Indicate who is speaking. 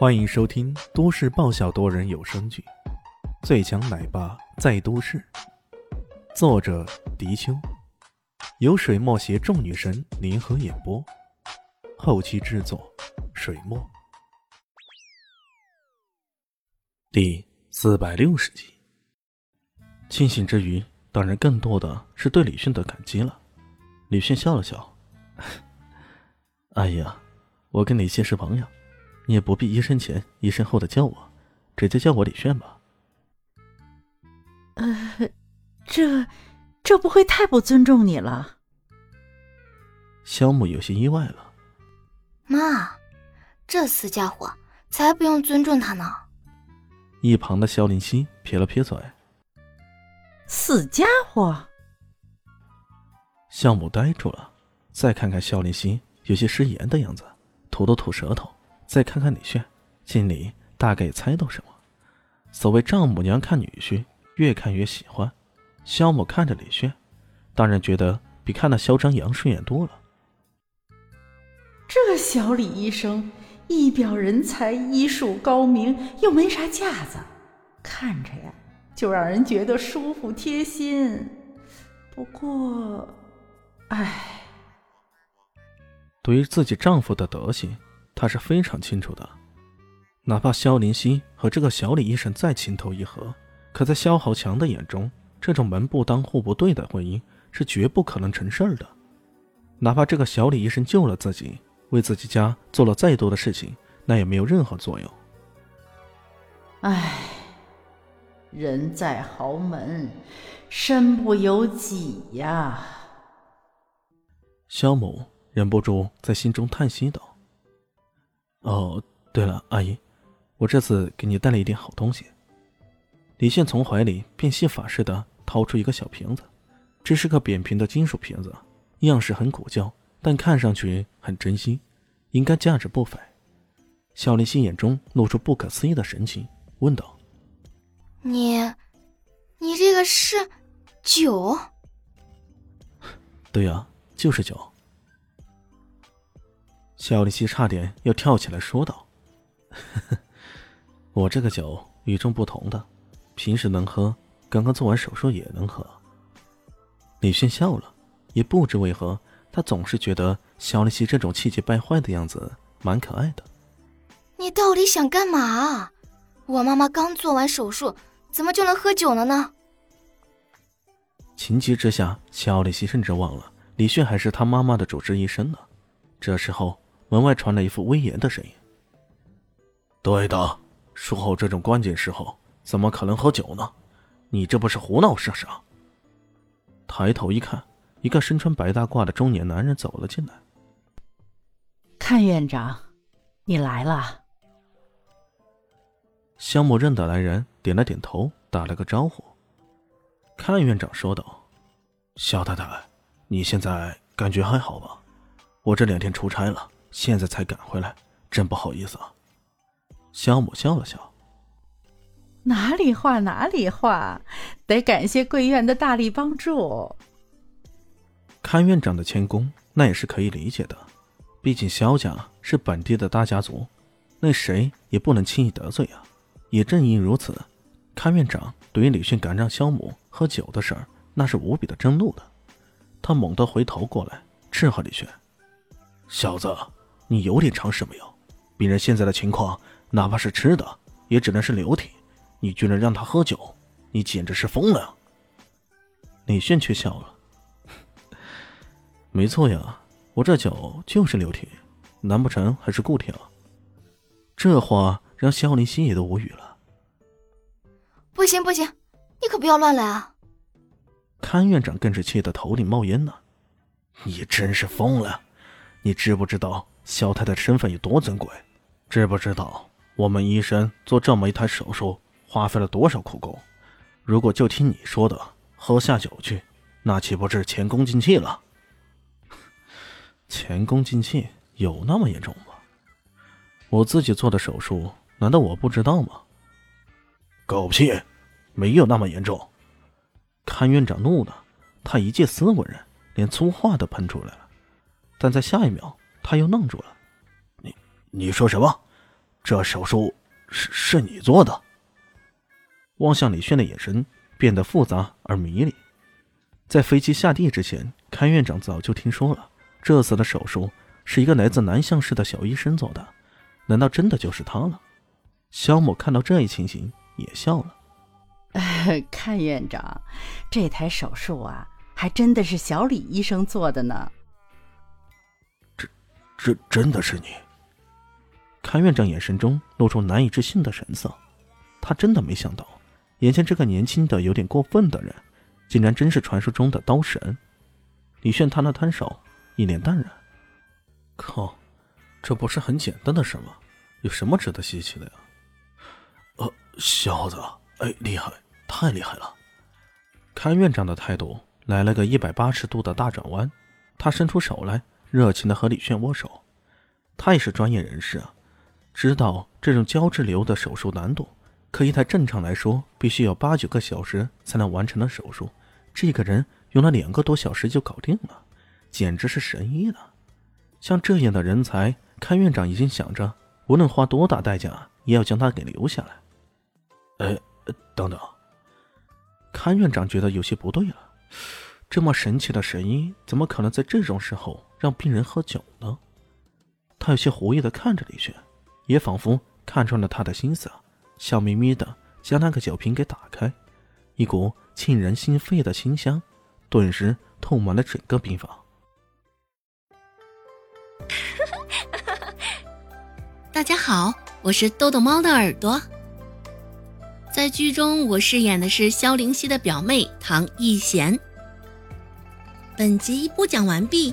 Speaker 1: 欢迎收听都市爆笑多人有声剧《最强奶爸在都市》，作者：迪秋，由水墨携众女神联合演播，后期制作：水墨。第四百六十集，庆幸之余，当然更多的是对李迅的感激了。李迅笑了笑：“ 哎呀，我跟李现是朋友。”你也不必一身前一身后的叫我，直接叫我李炫吧。
Speaker 2: 呃，这这不会太不尊重你了？
Speaker 1: 肖母有些意外了。
Speaker 3: 妈，这死家伙才不用尊重他呢。
Speaker 1: 一旁的肖林熙撇了撇嘴。
Speaker 2: 死家伙。
Speaker 1: 肖母呆住了，再看看肖林熙有些失言的样子，吐了吐舌头。再看看李炫，心里大概也猜到什么。所谓丈母娘看女婿，越看越喜欢。肖母看着李炫，当然觉得比看那肖张扬顺眼多了。
Speaker 2: 这小李医生一表人才，医术高明，又没啥架子，看着呀就让人觉得舒服贴心。不过，唉，
Speaker 1: 对于自己丈夫的德行。她是非常清楚的，哪怕萧林希和这个小李医生再情投意合，可在萧豪强的眼中，这种门不当户不对的婚姻是绝不可能成事儿的。哪怕这个小李医生救了自己，为自己家做了再多的事情，那也没有任何作用。
Speaker 2: 唉，人在豪门，身不由己呀。
Speaker 1: 萧某忍不住在心中叹息道。哦，对了，阿姨，我这次给你带了一点好东西。李现从怀里变戏法似的掏出一个小瓶子，这是个扁平的金属瓶子，样式很古旧，但看上去很珍惜，应该价值不菲。小林心眼中露出不可思议的神情，问道：“
Speaker 3: 你，你这个是酒？”“
Speaker 1: 对呀，就是酒。”肖丽西差点要跳起来说道：“ 我这个酒与众不同的，平时能喝，刚刚做完手术也能喝。”李迅笑了，也不知为何，他总是觉得肖丽西这种气急败坏的样子蛮可爱的。
Speaker 3: 你到底想干嘛？我妈妈刚做完手术，怎么就能喝酒了呢？
Speaker 1: 情急之下，小丽西甚至忘了李迅还是他妈妈的主治医生呢。这时候。门外传来一副威严的声音：“对的，术后这种关键时候，怎么可能喝酒呢？你这不是胡闹是啥？”抬头一看，一个身穿白大褂的中年男人走了进来。
Speaker 2: 看院长，你来了。
Speaker 1: 香木认得来人，点了点头，打了个招呼。看院长说道：“肖太太，你现在感觉还好吧？我这两天出差了。”现在才赶回来，真不好意思啊。肖母笑了笑：“
Speaker 2: 哪里话哪里话，得感谢贵院的大力帮助。”
Speaker 1: 看院长的谦恭，那也是可以理解的。毕竟肖家是本地的大家族，那谁也不能轻易得罪啊。也正因如此，看院长对于李迅敢让肖母喝酒的事儿，那是无比的震怒的。他猛地回头过来，斥喝李迅：“小子！”你有点常识没有？病人现在的情况，哪怕是吃的，也只能是流体。你居然让他喝酒，你简直是疯了！李炫却笑了：“没错呀，我这酒就是流体，难不成还是固体啊？”这话让肖林心也都无语了。
Speaker 3: 不行不行，你可不要乱来啊！
Speaker 1: 看院长更是气得头顶冒烟呢。你真是疯了！你知不知道？肖太太身份有多尊贵，知不知道我们医生做这么一台手术花费了多少苦功？如果就听你说的喝下酒去，那岂不是前功尽弃了？前功尽弃有那么严重吗？我自己做的手术，难道我不知道吗？狗屁，没有那么严重！看院长怒了，他一介斯文人，连粗话都喷出来了，但在下一秒。他又愣住了，你你说什么？这手术是是你做的？望向李炫的眼神变得复杂而迷离。在飞机下地之前，看院长早就听说了这次的手术是一个来自南向市的小医生做的，难道真的就是他了？肖某看到这一情形也笑了。
Speaker 2: 看院长，这台手术啊，还真的是小李医生做的呢。
Speaker 1: 这，真的是你？看院长眼神中露出难以置信的神色，他真的没想到，眼前这个年轻的有点过分的人，竟然真是传说中的刀神。李炫摊了摊手，一脸淡然：“靠，这不是很简单的事吗？有什么值得稀奇的呀？”呃，小子，哎，厉害，太厉害了！看院长的态度来了个一百八十度的大转弯，他伸出手来，热情的和李炫握手。他也是专业人士啊。知道这种胶质瘤的手术难度，可一台正常来说必须要八九个小时才能完成的手术，这个人用了两个多小时就搞定了，简直是神医了。像这样的人才，看院长已经想着，无论花多大代价，也要将他给留下来。呃，等等，看院长觉得有些不对了，这么神奇的神医，怎么可能在这种时候让病人喝酒呢？他有些狐疑的看着李轩。也仿佛看穿了他的心思，笑眯眯的将那个酒瓶给打开，一股沁人心肺的清香顿时透满了整个病房。
Speaker 4: 大家好，我是豆豆猫的耳朵。在剧中，我饰演的是萧灵溪的表妹唐艺贤。本集播讲完毕，